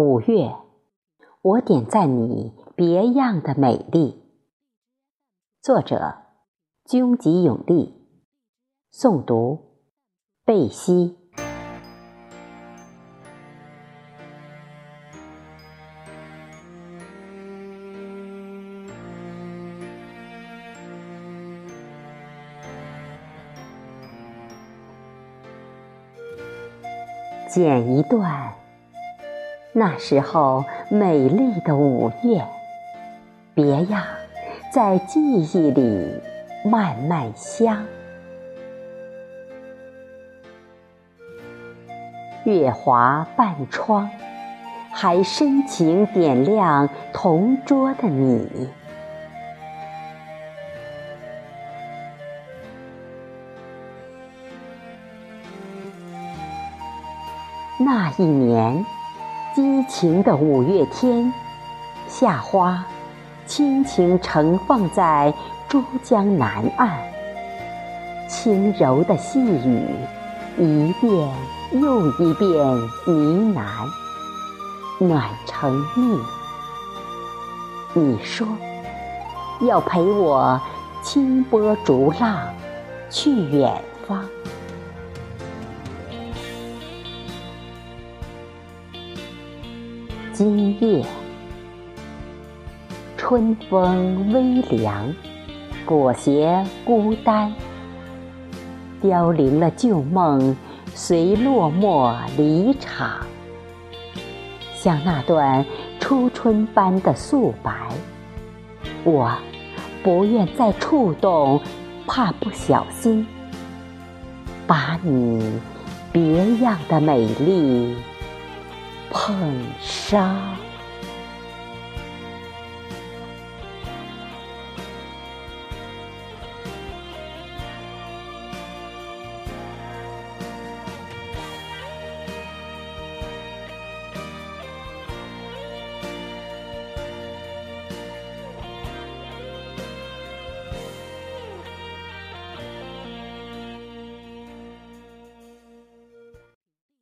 五月，我点赞你别样的美丽。作者：军吉永利，诵读：贝西。剪一段，那时候美丽的五月，别样，在记忆里慢慢香。月华半窗，还深情点亮同桌的你。那一年，激情的五月天，夏花轻轻盛放在珠江南岸，轻柔的细雨一遍又一遍呢喃，暖成蜜。你说要陪我轻波逐浪去远方。今夜，春风微凉，裹挟孤单，凋零了旧梦，随落寞离场。像那段初春般的素白，我不愿再触动，怕不小心把你别样的美丽。恨杀。